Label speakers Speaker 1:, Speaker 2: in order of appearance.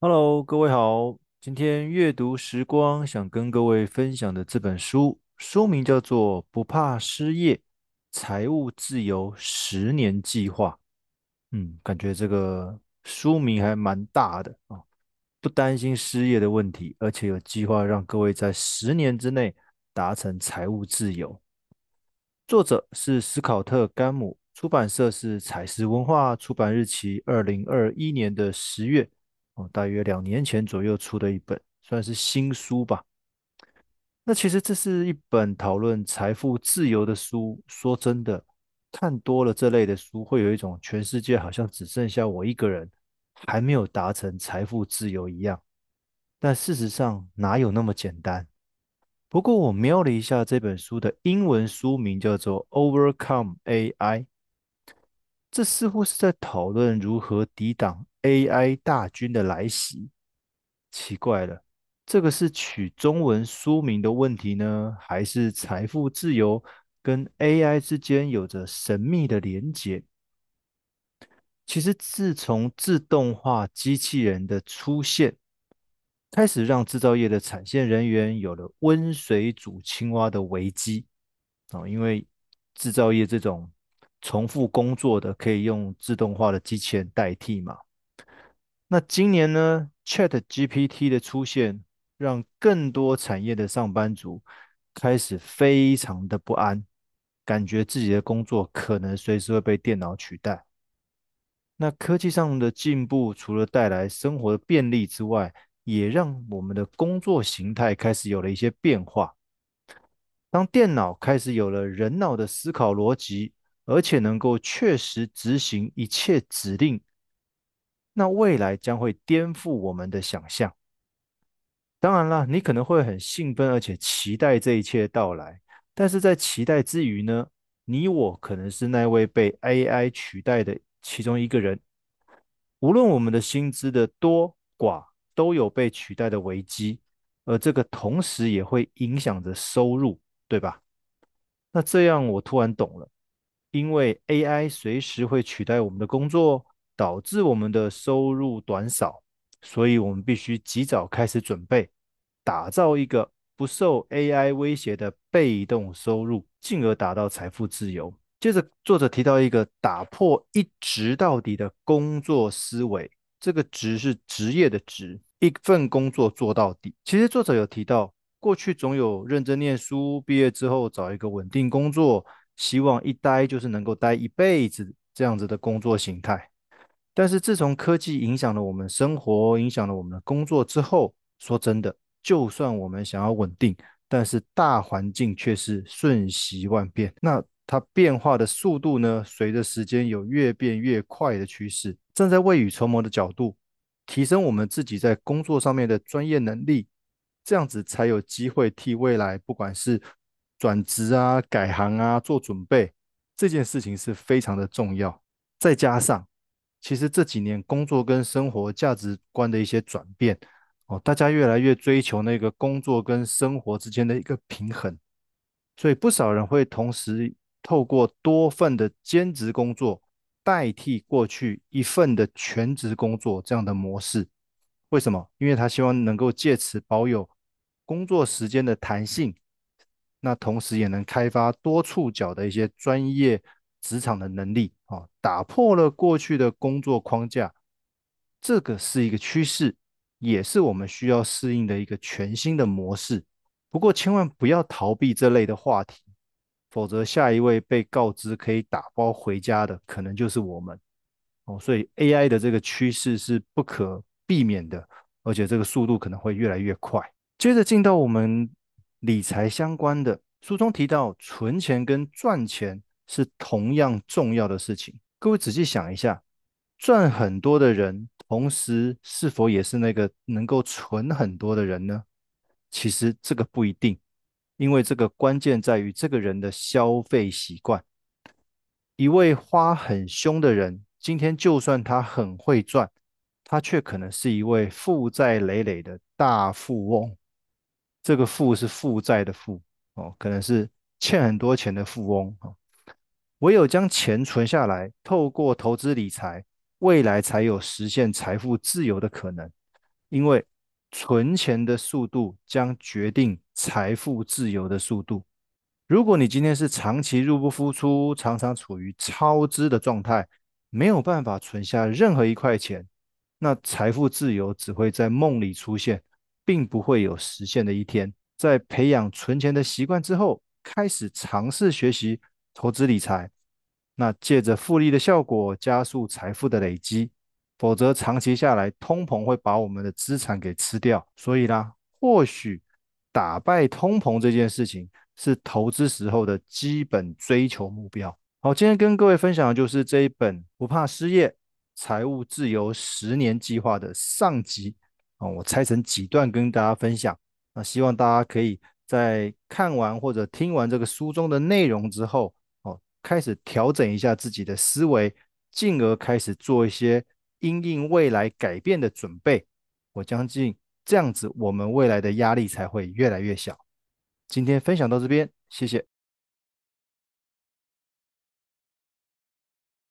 Speaker 1: Hello，各位好。今天阅读时光想跟各位分享的这本书，书名叫做《不怕失业：财务自由十年计划》。嗯，感觉这个书名还蛮大的啊，不担心失业的问题，而且有计划让各位在十年之内达成财务自由。作者是斯考特·甘姆，出版社是采石文化，出版日期二零二一年的十月。哦，大约两年前左右出的一本，算是新书吧。那其实这是一本讨论财富自由的书。说真的，看多了这类的书，会有一种全世界好像只剩下我一个人还没有达成财富自由一样。但事实上哪有那么简单？不过我瞄了一下这本书的英文书名，叫做《Overcome AI》，这似乎是在讨论如何抵挡。AI 大军的来袭，奇怪了，这个是取中文书名的问题呢，还是财富自由跟 AI 之间有着神秘的连结？其实，自从自动化机器人的出现，开始让制造业的产线人员有了温水煮青蛙的危机啊，因为制造业这种重复工作的，可以用自动化的机器人代替嘛。那今年呢，ChatGPT 的出现，让更多产业的上班族开始非常的不安，感觉自己的工作可能随时会被电脑取代。那科技上的进步，除了带来生活的便利之外，也让我们的工作形态开始有了一些变化。当电脑开始有了人脑的思考逻辑，而且能够确实执行一切指令。那未来将会颠覆我们的想象。当然了，你可能会很兴奋，而且期待这一切到来。但是在期待之余呢，你我可能是那位被 AI 取代的其中一个人。无论我们的薪资的多寡，都有被取代的危机，而这个同时也会影响着收入，对吧？那这样我突然懂了，因为 AI 随时会取代我们的工作。导致我们的收入短少，所以我们必须及早开始准备，打造一个不受 AI 威胁的被动收入，进而达到财富自由。接着，作者提到一个打破一直到底的工作思维，这个职是职业的职，一份工作做到底。其实作者有提到，过去总有认真念书，毕业之后找一个稳定工作，希望一待就是能够待一辈子这样子的工作形态。但是自从科技影响了我们生活，影响了我们的工作之后，说真的，就算我们想要稳定，但是大环境却是瞬息万变。那它变化的速度呢？随着时间有越变越快的趋势。站在未雨绸缪的角度，提升我们自己在工作上面的专业能力，这样子才有机会替未来不管是转职啊、改行啊做准备。这件事情是非常的重要。再加上。其实这几年工作跟生活价值观的一些转变，哦，大家越来越追求那个工作跟生活之间的一个平衡，所以不少人会同时透过多份的兼职工作代替过去一份的全职工作这样的模式。为什么？因为他希望能够借此保有工作时间的弹性，那同时也能开发多触角的一些专业。职场的能力啊，打破了过去的工作框架，这个是一个趋势，也是我们需要适应的一个全新的模式。不过，千万不要逃避这类的话题，否则下一位被告知可以打包回家的，可能就是我们哦。所以，AI 的这个趋势是不可避免的，而且这个速度可能会越来越快。接着进到我们理财相关的，书中提到存钱跟赚钱。是同样重要的事情。各位仔细想一下，赚很多的人，同时是否也是那个能够存很多的人呢？其实这个不一定，因为这个关键在于这个人的消费习惯。一位花很凶的人，今天就算他很会赚，他却可能是一位负债累累的大富翁。这个“富”是负债的“富”哦，可能是欠很多钱的富翁哦。唯有将钱存下来，透过投资理财，未来才有实现财富自由的可能。因为存钱的速度将决定财富自由的速度。如果你今天是长期入不敷出，常常处于超支的状态，没有办法存下任何一块钱，那财富自由只会在梦里出现，并不会有实现的一天。在培养存钱的习惯之后，开始尝试学习投资理财，那借着复利的效果加速财富的累积。否则长期下来，通膨会把我们的资产给吃掉。所以啦，或许打败通膨这件事情。是投资时候的基本追求目标。好，今天跟各位分享的就是这一本《不怕失业，财务自由十年计划》的上集啊，我拆成几段跟大家分享。那希望大家可以在看完或者听完这个书中的内容之后，开始调整一下自己的思维，进而开始做一些因应未来改变的准备。我相信这样子，我们未来的压力才会越来越小。今天分享到这边，谢谢。